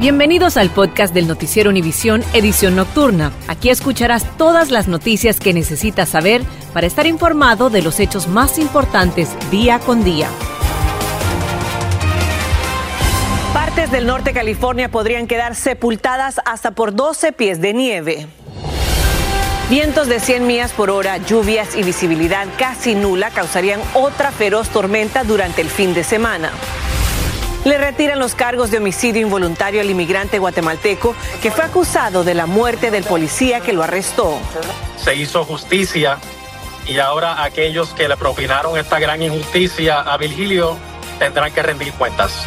Bienvenidos al podcast del Noticiero Univisión Edición Nocturna. Aquí escucharás todas las noticias que necesitas saber para estar informado de los hechos más importantes día con día. Partes del norte de California podrían quedar sepultadas hasta por 12 pies de nieve. Vientos de 100 millas por hora, lluvias y visibilidad casi nula causarían otra feroz tormenta durante el fin de semana. Le retiran los cargos de homicidio involuntario al inmigrante guatemalteco que fue acusado de la muerte del policía que lo arrestó. Se hizo justicia y ahora aquellos que le propinaron esta gran injusticia a Virgilio tendrán que rendir cuentas.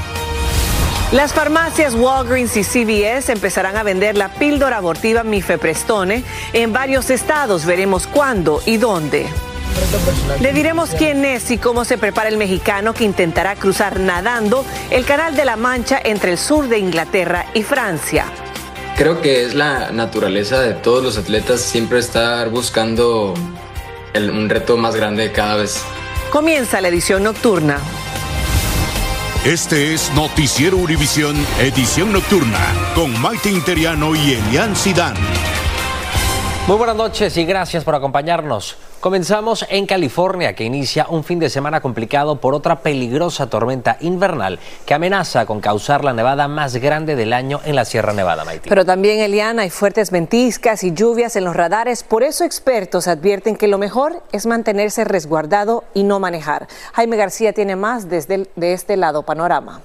Las farmacias Walgreens y CVS empezarán a vender la píldora abortiva Mifeprestone en varios estados. Veremos cuándo y dónde. Le diremos quién es y cómo se prepara el mexicano que intentará cruzar nadando el Canal de la Mancha entre el sur de Inglaterra y Francia. Creo que es la naturaleza de todos los atletas siempre estar buscando un reto más grande cada vez. Comienza la edición nocturna. Este es Noticiero Univisión, edición nocturna, con Maite Interiano y Elian Sidán. Muy buenas noches y gracias por acompañarnos. Comenzamos en California, que inicia un fin de semana complicado por otra peligrosa tormenta invernal que amenaza con causar la nevada más grande del año en la Sierra Nevada. Pero también, Eliana, hay fuertes ventiscas y lluvias en los radares. Por eso expertos advierten que lo mejor es mantenerse resguardado y no manejar. Jaime García tiene más desde de este lado panorama.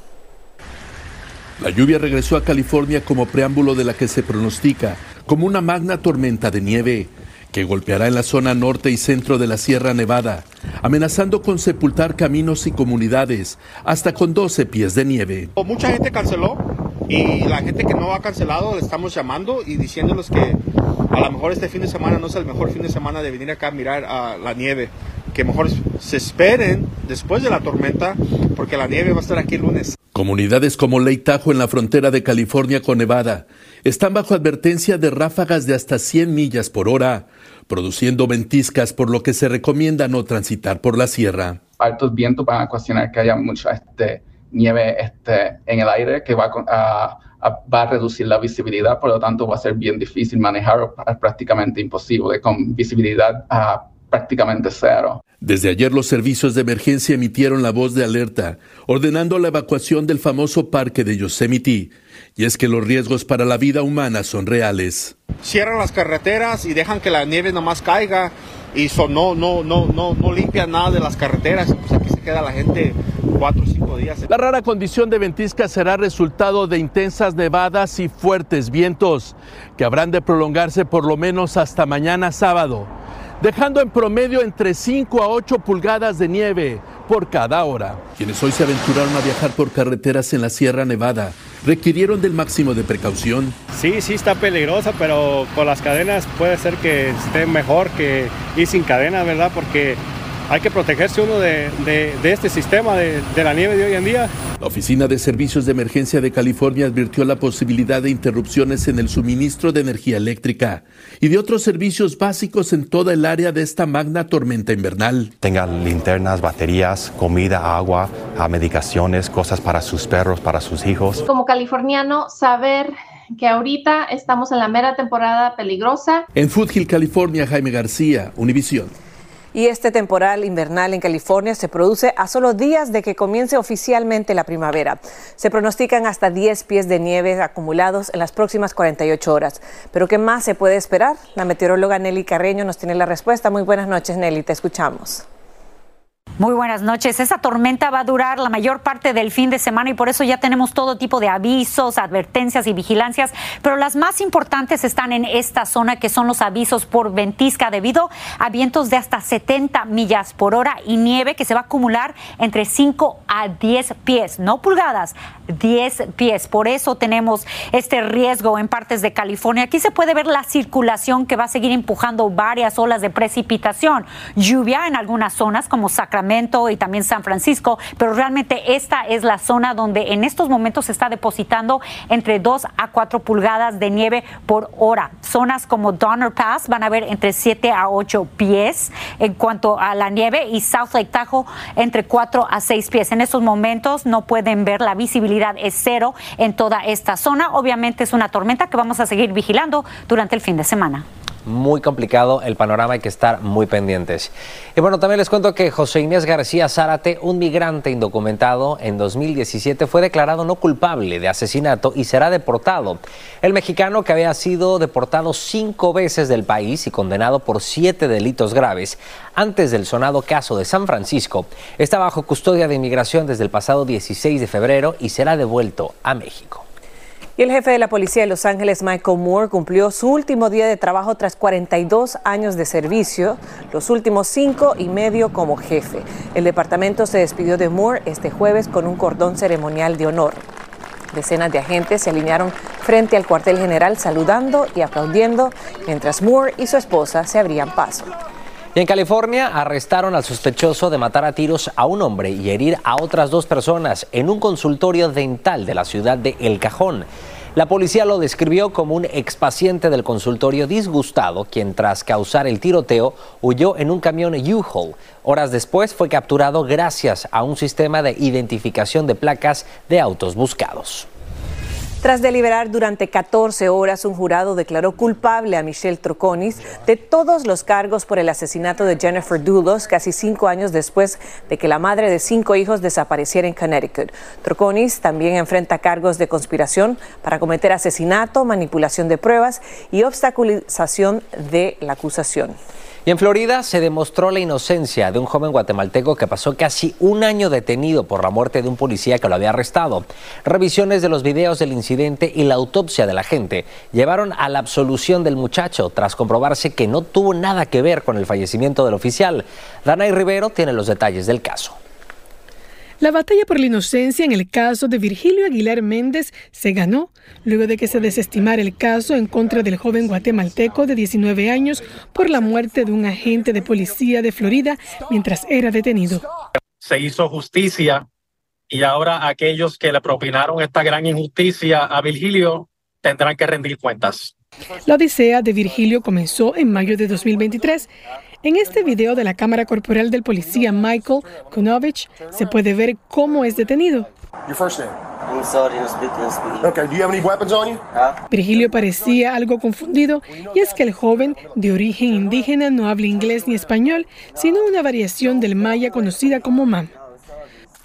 La lluvia regresó a California como preámbulo de la que se pronostica como una magna tormenta de nieve que golpeará en la zona norte y centro de la Sierra Nevada, amenazando con sepultar caminos y comunidades hasta con 12 pies de nieve. Mucha gente canceló y la gente que no ha cancelado le estamos llamando y diciéndoles que a lo mejor este fin de semana no es el mejor fin de semana de venir acá a mirar a la nieve, que mejor se esperen después de la tormenta porque la nieve va a estar aquí el lunes. Comunidades como Lake Tahoe en la frontera de California con Nevada están bajo advertencia de ráfagas de hasta 100 millas por hora, produciendo ventiscas por lo que se recomienda no transitar por la sierra. Altos vientos van a cuestionar que haya mucha este, nieve este, en el aire que va a, va a reducir la visibilidad, por lo tanto va a ser bien difícil manejar, prácticamente imposible, con visibilidad a prácticamente cero. Desde ayer los servicios de emergencia emitieron la voz de alerta, ordenando la evacuación del famoso parque de Yosemite. Y es que los riesgos para la vida humana son reales. Cierran las carreteras y dejan que la nieve nomás caiga y no, no, no, no, no limpian nada de las carreteras. Pues aquí se queda la gente cuatro o cinco días. La rara condición de ventisca será resultado de intensas nevadas y fuertes vientos, que habrán de prolongarse por lo menos hasta mañana sábado dejando en promedio entre 5 a 8 pulgadas de nieve por cada hora. Quienes hoy se aventuraron a viajar por carreteras en la Sierra Nevada requirieron del máximo de precaución. Sí, sí está peligrosa, pero con las cadenas puede ser que esté mejor que ir sin cadena, ¿verdad? Porque hay que protegerse uno de, este sistema de, de, la nieve de hoy en día. La Oficina de Servicios de Emergencia de California advirtió la posibilidad de interrupciones en el suministro de energía eléctrica y de otros servicios básicos en toda el área de esta magna tormenta invernal. Tengan linternas, baterías, comida, agua, medicaciones, cosas para sus perros, para sus hijos. Como californiano, saber que ahorita estamos en la mera temporada peligrosa. En Foothill, California, Jaime García, Univisión. Y este temporal invernal en California se produce a solo días de que comience oficialmente la primavera. Se pronostican hasta 10 pies de nieve acumulados en las próximas 48 horas. Pero ¿qué más se puede esperar? La meteoróloga Nelly Carreño nos tiene la respuesta. Muy buenas noches, Nelly, te escuchamos. Muy buenas noches. Esa tormenta va a durar la mayor parte del fin de semana y por eso ya tenemos todo tipo de avisos, advertencias y vigilancias, pero las más importantes están en esta zona que son los avisos por ventisca debido a vientos de hasta 70 millas por hora y nieve que se va a acumular entre 5 a 10 pies, no pulgadas, 10 pies. Por eso tenemos este riesgo en partes de California. Aquí se puede ver la circulación que va a seguir empujando varias olas de precipitación, lluvia en algunas zonas como Sacramento Y también San Francisco, pero realmente esta es la zona donde en estos momentos se está depositando entre 2 a 4 pulgadas de nieve por hora. Zonas como Donner Pass van a ver entre 7 a 8 pies en cuanto a la nieve y South Lake Tahoe entre 4 a 6 pies. En estos momentos no pueden ver, la visibilidad es cero en toda esta zona. Obviamente es una tormenta que vamos a seguir vigilando durante el fin de semana muy complicado el panorama, hay que estar muy pendientes. Y bueno, también les cuento que José Inés García Zárate, un migrante indocumentado en 2017, fue declarado no culpable de asesinato y será deportado. El mexicano que había sido deportado cinco veces del país y condenado por siete delitos graves antes del sonado caso de San Francisco, está bajo custodia de inmigración desde el pasado 16 de febrero y será devuelto a México. Y el jefe de la policía de Los Ángeles, Michael Moore, cumplió su último día de trabajo tras 42 años de servicio, los últimos cinco y medio como jefe. El departamento se despidió de Moore este jueves con un cordón ceremonial de honor. Decenas de agentes se alinearon frente al cuartel general saludando y aplaudiendo mientras Moore y su esposa se abrían paso. Y en California arrestaron al sospechoso de matar a tiros a un hombre y herir a otras dos personas en un consultorio dental de la ciudad de El Cajón. La policía lo describió como un expaciente del consultorio disgustado, quien tras causar el tiroteo huyó en un camión U-Haul. Horas después fue capturado gracias a un sistema de identificación de placas de autos buscados. Tras deliberar durante 14 horas, un jurado declaró culpable a Michelle Troconis de todos los cargos por el asesinato de Jennifer Dulos casi cinco años después de que la madre de cinco hijos desapareciera en Connecticut. Troconis también enfrenta cargos de conspiración para cometer asesinato, manipulación de pruebas y obstaculización de la acusación. Y en Florida se demostró la inocencia de un joven guatemalteco que pasó casi un año detenido por la muerte de un policía que lo había arrestado. Revisiones de los videos del incidente y la autopsia de la gente llevaron a la absolución del muchacho tras comprobarse que no tuvo nada que ver con el fallecimiento del oficial. Danay Rivero tiene los detalles del caso. La batalla por la inocencia en el caso de Virgilio Aguilar Méndez se ganó luego de que se desestimara el caso en contra del joven guatemalteco de 19 años por la muerte de un agente de policía de Florida mientras era detenido. Se hizo justicia y ahora aquellos que le propinaron esta gran injusticia a Virgilio tendrán que rendir cuentas. La odisea de Virgilio comenzó en mayo de 2023 en este video de la cámara corporal del policía Michael Kunovich se puede ver cómo es detenido. Virgilio parecía algo confundido y es que el joven de origen indígena no habla inglés ni español, sino una variación del maya conocida como mam.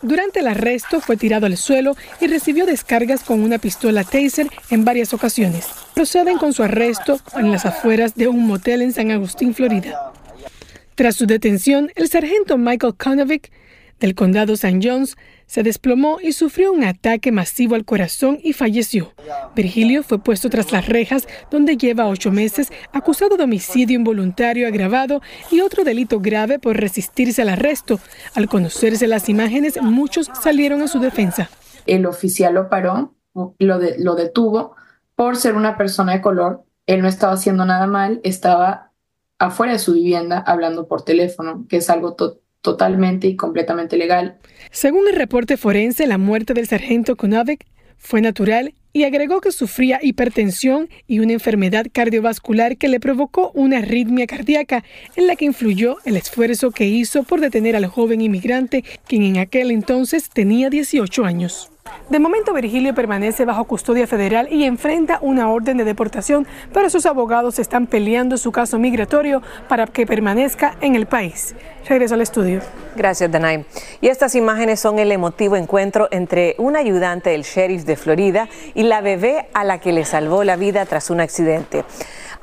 Durante el arresto fue tirado al suelo y recibió descargas con una pistola taser en varias ocasiones. Proceden con su arresto en las afueras de un motel en San Agustín, Florida. Tras su detención, el sargento Michael Konovic del condado St. John's se desplomó y sufrió un ataque masivo al corazón y falleció. Virgilio fue puesto tras las rejas, donde lleva ocho meses, acusado de homicidio involuntario agravado y otro delito grave por resistirse al arresto. Al conocerse las imágenes, muchos salieron a su defensa. El oficial lo paró, lo, lo detuvo por ser una persona de color. Él no estaba haciendo nada mal, estaba afuera de su vivienda hablando por teléfono, que es algo totalmente y completamente legal. Según el reporte forense, la muerte del sargento Konovec fue natural y agregó que sufría hipertensión y una enfermedad cardiovascular que le provocó una arritmia cardíaca en la que influyó el esfuerzo que hizo por detener al joven inmigrante, quien en aquel entonces tenía 18 años. De momento, Virgilio permanece bajo custodia federal y enfrenta una orden de deportación, pero sus abogados están peleando su caso migratorio para que permanezca en el país. Regreso al estudio. Gracias, Danay. Y estas imágenes son el emotivo encuentro entre un ayudante del sheriff de Florida y la bebé a la que le salvó la vida tras un accidente.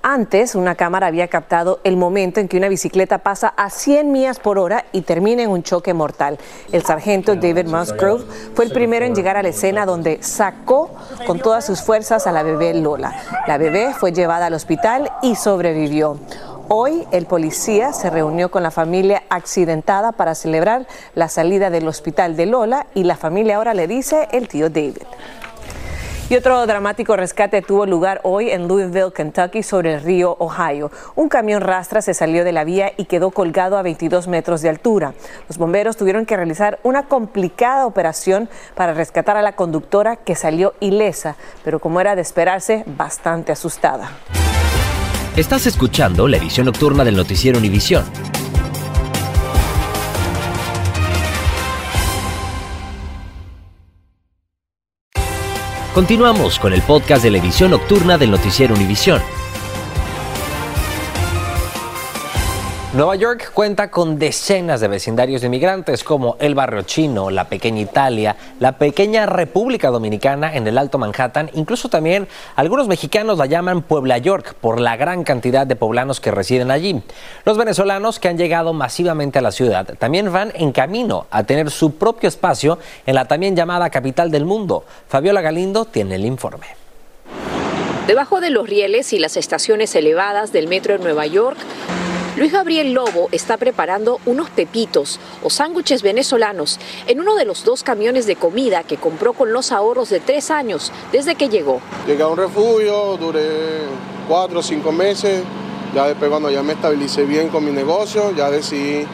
Antes, una cámara había captado el momento en que una bicicleta pasa a 100 millas por hora y termina en un choque mortal. El sargento David Musgrove fue el primero en llegar a la escena donde sacó con todas sus fuerzas a la bebé Lola. La bebé fue llevada al hospital y sobrevivió. Hoy el policía se reunió con la familia accidentada para celebrar la salida del hospital de Lola y la familia ahora le dice el tío David. Y otro dramático rescate tuvo lugar hoy en Louisville, Kentucky, sobre el río Ohio. Un camión rastra se salió de la vía y quedó colgado a 22 metros de altura. Los bomberos tuvieron que realizar una complicada operación para rescatar a la conductora que salió ilesa, pero como era de esperarse, bastante asustada. Estás escuchando la edición nocturna del noticiero Univisión. Continuamos con el podcast de la edición nocturna del noticiero Univisión. Nueva York cuenta con decenas de vecindarios de inmigrantes como el barrio chino, la pequeña Italia, la pequeña República Dominicana en el Alto Manhattan, incluso también algunos mexicanos la llaman Puebla York por la gran cantidad de poblanos que residen allí. Los venezolanos que han llegado masivamente a la ciudad también van en camino a tener su propio espacio en la también llamada capital del mundo. Fabiola Galindo tiene el informe. Debajo de los rieles y las estaciones elevadas del metro de Nueva York, Luis Gabriel Lobo está preparando unos pepitos o sándwiches venezolanos en uno de los dos camiones de comida que compró con los ahorros de tres años desde que llegó. Llegué a un refugio, duré cuatro o cinco meses, ya después cuando ya me estabilicé bien con mi negocio, ya decidí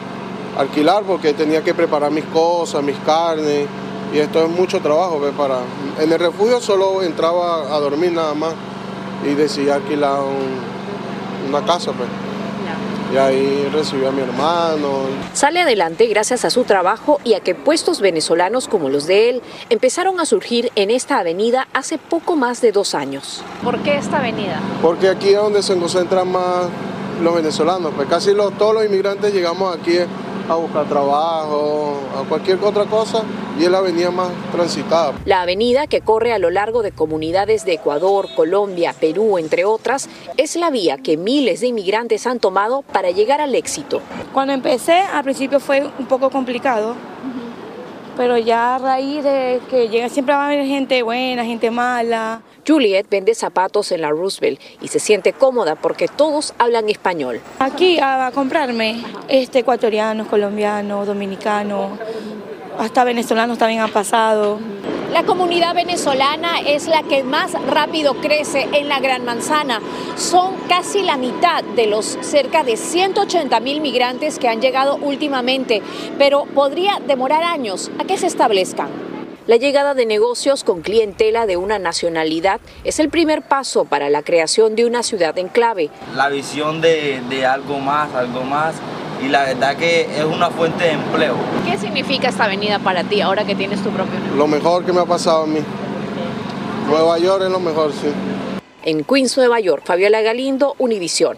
alquilar porque tenía que preparar mis cosas, mis carnes y esto es mucho trabajo. Para... En el refugio solo entraba a dormir nada más y decidí alquilar una casa. Pues y ahí recibió a mi hermano. Sale adelante gracias a su trabajo y a que puestos venezolanos como los de él empezaron a surgir en esta avenida hace poco más de dos años. ¿Por qué esta avenida? Porque aquí es donde se concentran más los venezolanos, pues casi todos los inmigrantes llegamos aquí a buscar trabajo, a cualquier otra cosa, y es la avenida más transitada. La avenida que corre a lo largo de comunidades de Ecuador, Colombia, Perú, entre otras, es la vía que miles de inmigrantes han tomado para llegar al éxito. Cuando empecé, al principio fue un poco complicado, pero ya a raíz de que llega siempre va a haber gente buena, gente mala. Juliet vende zapatos en la Roosevelt y se siente cómoda porque todos hablan español. Aquí a, comprarme este ecuatorianos, colombianos, dominicanos, hasta venezolanos también han pasado. La comunidad venezolana es la que más rápido crece en la Gran Manzana. Son casi la mitad de los cerca de 180 mil migrantes que han llegado últimamente, pero podría demorar años a que se establezcan. La llegada de negocios con clientela de una nacionalidad es el primer paso para la creación de una ciudad en clave. La visión de, de algo más, algo más y la verdad que es una fuente de empleo. ¿Qué significa esta avenida para ti ahora que tienes tu propio negocio? Lo mejor que me ha pasado a mí. Nueva York es lo mejor, sí. En Queens, Nueva York, Fabiola Galindo, Univisión.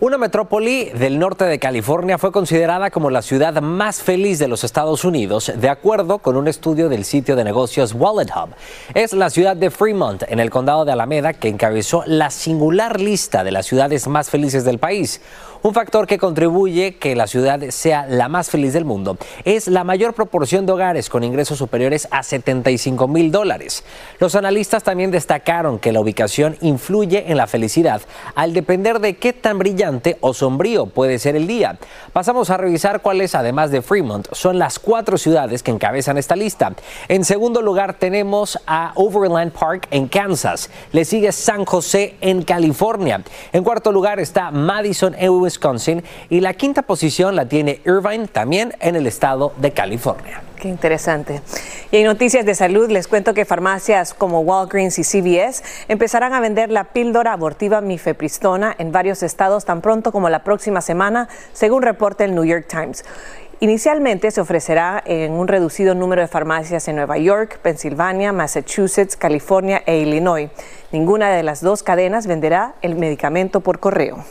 Una metrópoli del norte de California fue considerada como la ciudad más feliz de los Estados Unidos, de acuerdo con un estudio del sitio de negocios Wallet Hub. Es la ciudad de Fremont, en el condado de Alameda, que encabezó la singular lista de las ciudades más felices del país. Un factor que contribuye que la ciudad sea la más feliz del mundo es la mayor proporción de hogares con ingresos superiores a 75 mil dólares. Los analistas también destacaron que la ubicación influye en la felicidad al depender de qué tan brillante o sombrío puede ser el día. Pasamos a revisar cuáles, además de Fremont, son las cuatro ciudades que encabezan esta lista. En segundo lugar tenemos a Overland Park en Kansas. Le sigue San José en California. En cuarto lugar está Madison Wisconsin y la quinta posición la tiene Irvine también en el estado de California. Qué interesante. Y en noticias de salud les cuento que farmacias como Walgreens y CVS empezarán a vender la píldora abortiva mifepristona en varios estados tan pronto como la próxima semana, según reporta el New York Times. Inicialmente se ofrecerá en un reducido número de farmacias en Nueva York, Pensilvania, Massachusetts, California e Illinois. Ninguna de las dos cadenas venderá el medicamento por correo.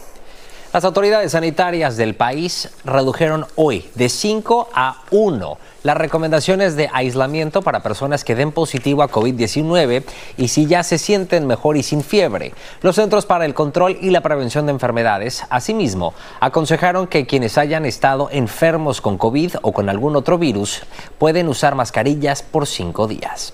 Las autoridades sanitarias del país redujeron hoy de 5 a 1 las recomendaciones de aislamiento para personas que den positivo a COVID-19 y si ya se sienten mejor y sin fiebre. Los Centros para el Control y la Prevención de Enfermedades, asimismo, aconsejaron que quienes hayan estado enfermos con COVID o con algún otro virus pueden usar mascarillas por cinco días.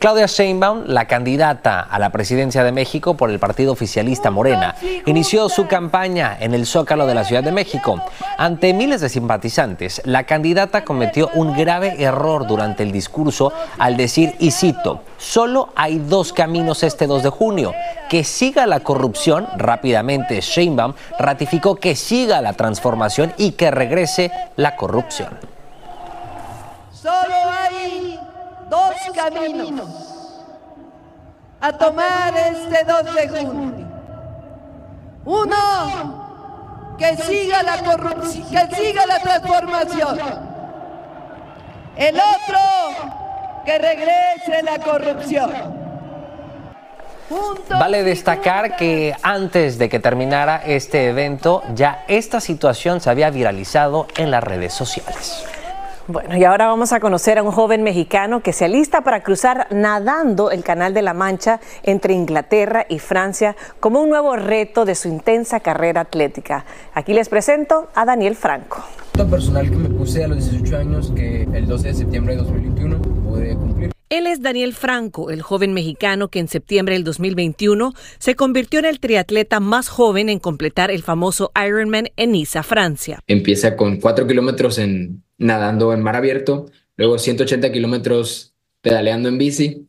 Claudia Sheinbaum, la candidata a la presidencia de México por el partido oficialista Morena, inició su campaña en el Zócalo de la Ciudad de México. Ante miles de simpatizantes, la candidata cometió un grave error durante el discurso al decir, y cito, solo hay dos caminos este 2 de junio, que siga la corrupción, rápidamente Sheinbaum ratificó que siga la transformación y que regrese la corrupción. Dos caminos a tomar este 2 de junio. Uno, que siga la corrupción, que siga la transformación. El otro, que regrese la corrupción. Vale destacar que antes de que terminara este evento, ya esta situación se había viralizado en las redes sociales. Bueno, y ahora vamos a conocer a un joven mexicano que se alista para cruzar nadando el Canal de la Mancha entre Inglaterra y Francia como un nuevo reto de su intensa carrera atlética. Aquí les presento a Daniel Franco. personal que me puse a los 18 años que el 12 de septiembre de 2021 pude cumplir. Él es Daniel Franco, el joven mexicano que en septiembre del 2021 se convirtió en el triatleta más joven en completar el famoso Ironman en Niza, Francia. Empieza con 4 kilómetros en nadando en mar abierto, luego 180 kilómetros pedaleando en bici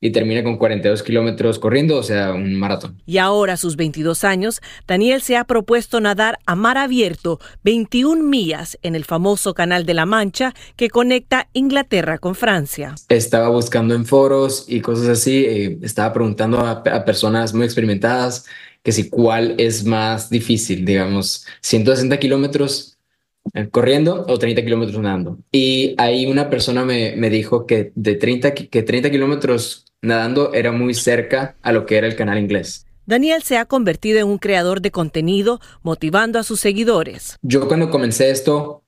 y termina con 42 kilómetros corriendo, o sea, un maratón. Y ahora, a sus 22 años, Daniel se ha propuesto nadar a mar abierto 21 millas en el famoso Canal de la Mancha que conecta Inglaterra con Francia. Estaba buscando en foros y cosas así, eh, estaba preguntando a, a personas muy experimentadas que si cuál es más difícil, digamos, 160 kilómetros corriendo o 30 kilómetros nadando. Y ahí una persona me, me dijo que de 30, que 30 kilómetros nadando era muy cerca a lo que era el canal inglés. Daniel se ha convertido en un creador de contenido, motivando a sus seguidores. Yo cuando comencé esto,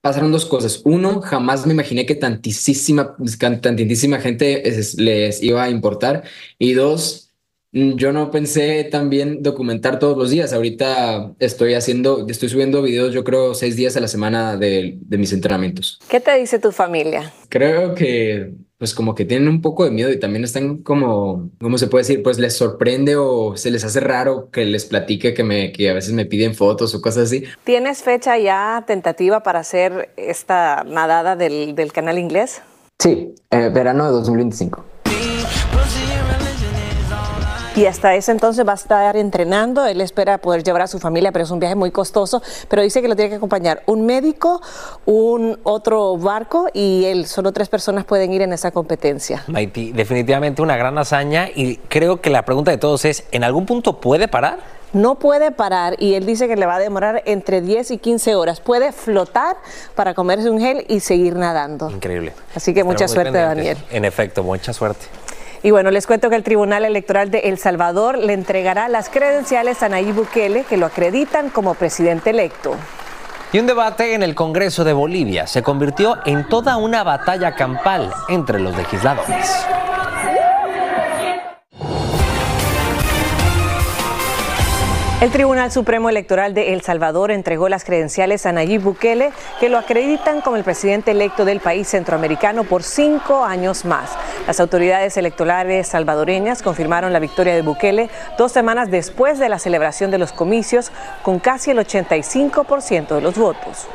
pasaron dos cosas. Uno, jamás me imaginé que tantísima, tantísima gente les iba a importar. Y dos, yo no pensé también documentar todos los días. Ahorita estoy haciendo, estoy subiendo videos, yo creo, seis días a la semana de, de, mis entrenamientos. ¿Qué te dice tu familia? Creo que, pues, como que tienen un poco de miedo y también están como, ¿cómo se puede decir? Pues les sorprende o se les hace raro que les platique que, me, que a veces me piden fotos o cosas así. ¿Tienes fecha ya tentativa para hacer esta nadada del, del canal inglés? Sí, eh, verano de 2025 y hasta ese entonces va a estar entrenando. Él espera poder llevar a su familia, pero es un viaje muy costoso. Pero dice que lo tiene que acompañar un médico, un otro barco y él. Solo tres personas pueden ir en esa competencia. Maiti, definitivamente una gran hazaña y creo que la pregunta de todos es, ¿en algún punto puede parar? No puede parar y él dice que le va a demorar entre 10 y 15 horas. Puede flotar para comerse un gel y seguir nadando. Increíble. Así que mucha suerte, Daniel. En efecto, mucha suerte. Y bueno, les cuento que el Tribunal Electoral de El Salvador le entregará las credenciales a Nayib Bukele que lo acreditan como presidente electo. Y un debate en el Congreso de Bolivia se convirtió en toda una batalla campal entre los legisladores. El Tribunal Supremo Electoral de El Salvador entregó las credenciales a Nayib Bukele, que lo acreditan como el presidente electo del país centroamericano por cinco años más. Las autoridades electorales salvadoreñas confirmaron la victoria de Bukele dos semanas después de la celebración de los comicios, con casi el 85% de los votos.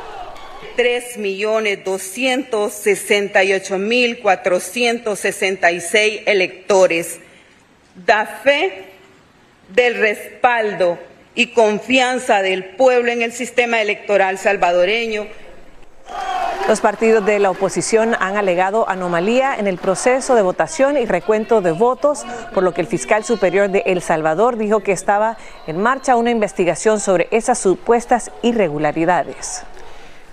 3.268.466 electores da fe del respaldo y confianza del pueblo en el sistema electoral salvadoreño. Los partidos de la oposición han alegado anomalía en el proceso de votación y recuento de votos, por lo que el fiscal superior de El Salvador dijo que estaba en marcha una investigación sobre esas supuestas irregularidades.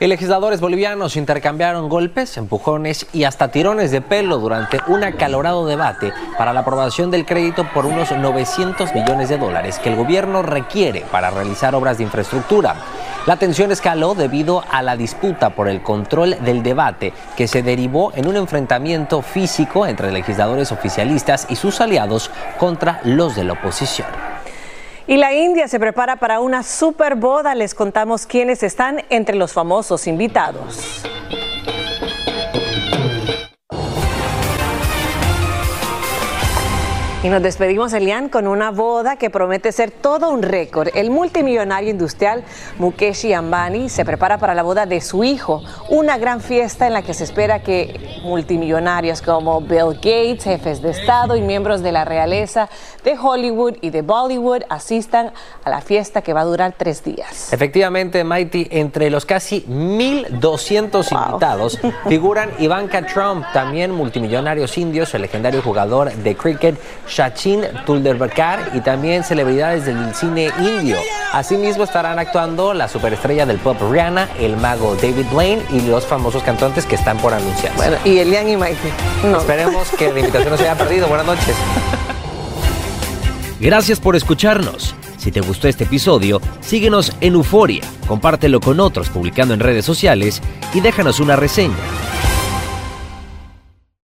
Y legisladores bolivianos intercambiaron golpes, empujones y hasta tirones de pelo durante un acalorado debate para la aprobación del crédito por unos 900 millones de dólares que el gobierno requiere para realizar obras de infraestructura. La tensión escaló debido a la disputa por el control del debate que se derivó en un enfrentamiento físico entre legisladores oficialistas y sus aliados contra los de la oposición. Y la India se prepara para una super boda. Les contamos quiénes están entre los famosos invitados. Y nos despedimos, Elian, con una boda que promete ser todo un récord. El multimillonario industrial Mukesh Ambani se prepara para la boda de su hijo, una gran fiesta en la que se espera que multimillonarios como Bill Gates, jefes de Estado y miembros de la realeza de Hollywood y de Bollywood asistan a la fiesta que va a durar tres días. Efectivamente, Mighty, entre los casi 1.200 invitados figuran Ivanka Trump, también multimillonarios indios, el legendario jugador de cricket Sachin Tulderberkar y también celebridades del cine indio. Asimismo estarán actuando la superestrella del pop Rihanna, el mago David Blaine y los famosos cantantes que están por anunciarse. Bueno, y Elian y Mikey. Esperemos que la invitación no se haya perdido. Buenas noches. Gracias por escucharnos. Si te gustó este episodio, síguenos en Euforia, compártelo con otros publicando en redes sociales y déjanos una reseña.